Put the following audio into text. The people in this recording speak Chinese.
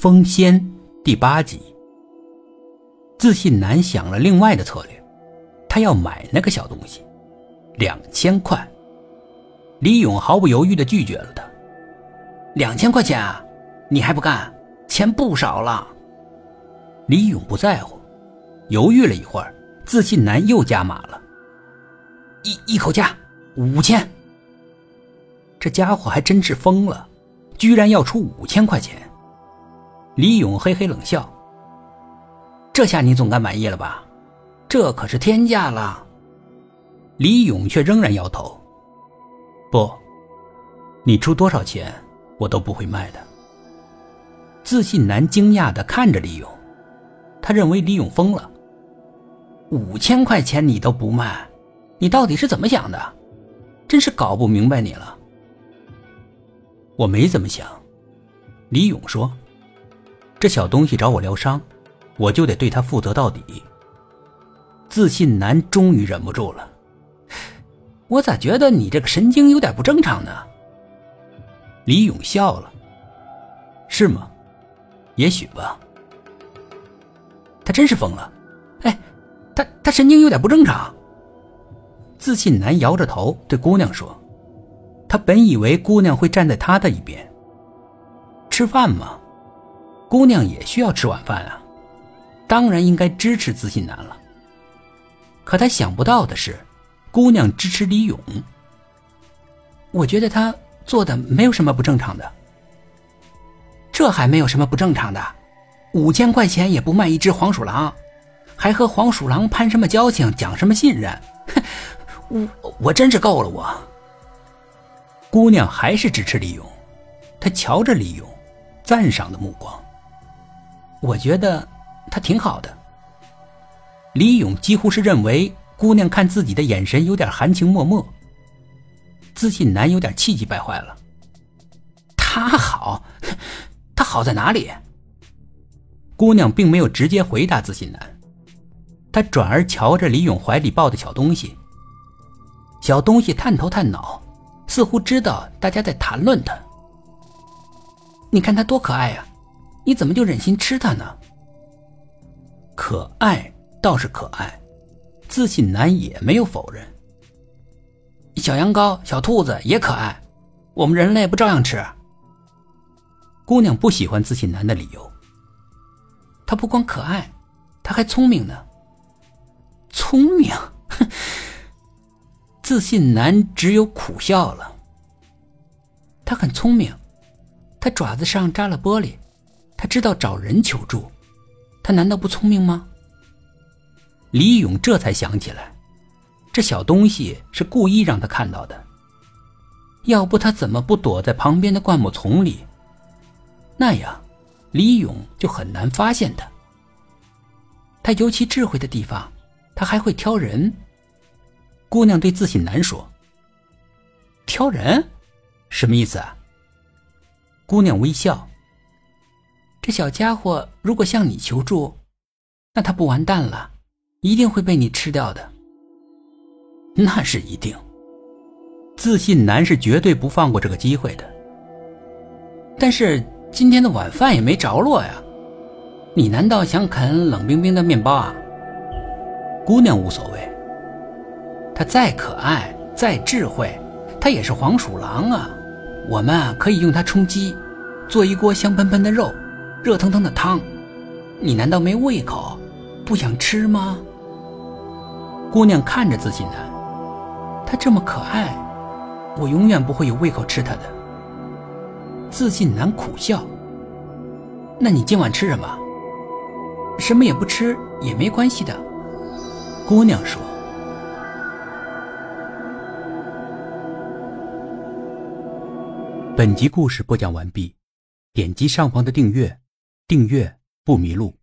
风仙第八集。自信男想了另外的策略，他要买那个小东西，两千块。李勇毫不犹豫的拒绝了他。两千块钱啊，你还不干？钱不少了。李勇不在乎，犹豫了一会儿，自信男又加码了，一一口价五千。这家伙还真是疯了，居然要出五千块钱！李勇嘿嘿冷笑：“这下你总该满意了吧？这可是天价了。”李勇却仍然摇头：“不，你出多少钱，我都不会卖的。”自信男惊讶的看着李勇，他认为李勇疯了。五千块钱你都不卖，你到底是怎么想的？真是搞不明白你了。我没怎么想，李勇说：“这小东西找我疗伤，我就得对他负责到底。”自信男终于忍不住了：“我咋觉得你这个神经有点不正常呢？”李勇笑了：“是吗？也许吧。他真是疯了，哎，他他神经有点不正常。”自信男摇着头对姑娘说。他本以为姑娘会站在他的一边。吃饭吗，姑娘也需要吃晚饭啊，当然应该支持自信男了。可他想不到的是，姑娘支持李勇。我觉得他做的没有什么不正常的。这还没有什么不正常的，五千块钱也不卖一只黄鼠狼，还和黄鼠狼攀什么交情，讲什么信任？哼 我我真是够了我。姑娘还是支持李勇，她瞧着李勇，赞赏的目光。我觉得他挺好的。李勇几乎是认为姑娘看自己的眼神有点含情脉脉。自信男有点气急败坏了。他好，他好在哪里？姑娘并没有直接回答自信男，她转而瞧着李勇怀里抱的小东西。小东西探头探脑。似乎知道大家在谈论他。你看他多可爱呀，你怎么就忍心吃它呢？可爱倒是可爱，自信男也没有否认。小羊羔、小兔子也可爱，我们人类不照样吃？姑娘不喜欢自信男的理由。他不光可爱，他还聪明呢。聪明，哼。自信男只有苦笑了。他很聪明，他爪子上扎了玻璃，他知道找人求助，他难道不聪明吗？李勇这才想起来，这小东西是故意让他看到的。要不他怎么不躲在旁边的灌木丛里？那样，李勇就很难发现他。他尤其智慧的地方，他还会挑人。姑娘对自信男说：“挑人，什么意思啊？”姑娘微笑：“这小家伙如果向你求助，那他不完蛋了，一定会被你吃掉的。”那是一定。自信男是绝对不放过这个机会的。但是今天的晚饭也没着落呀，你难道想啃冷冰冰的面包啊？姑娘无所谓。他再可爱，再智慧，他也是黄鼠狼啊！我们可以用它充饥，做一锅香喷喷的肉，热腾腾的汤。你难道没胃口，不想吃吗？姑娘看着自信男，他这么可爱，我永远不会有胃口吃他的。自信男苦笑。那你今晚吃什么？什么也不吃也没关系的。姑娘说。本集故事播讲完毕，点击上方的订阅，订阅不迷路。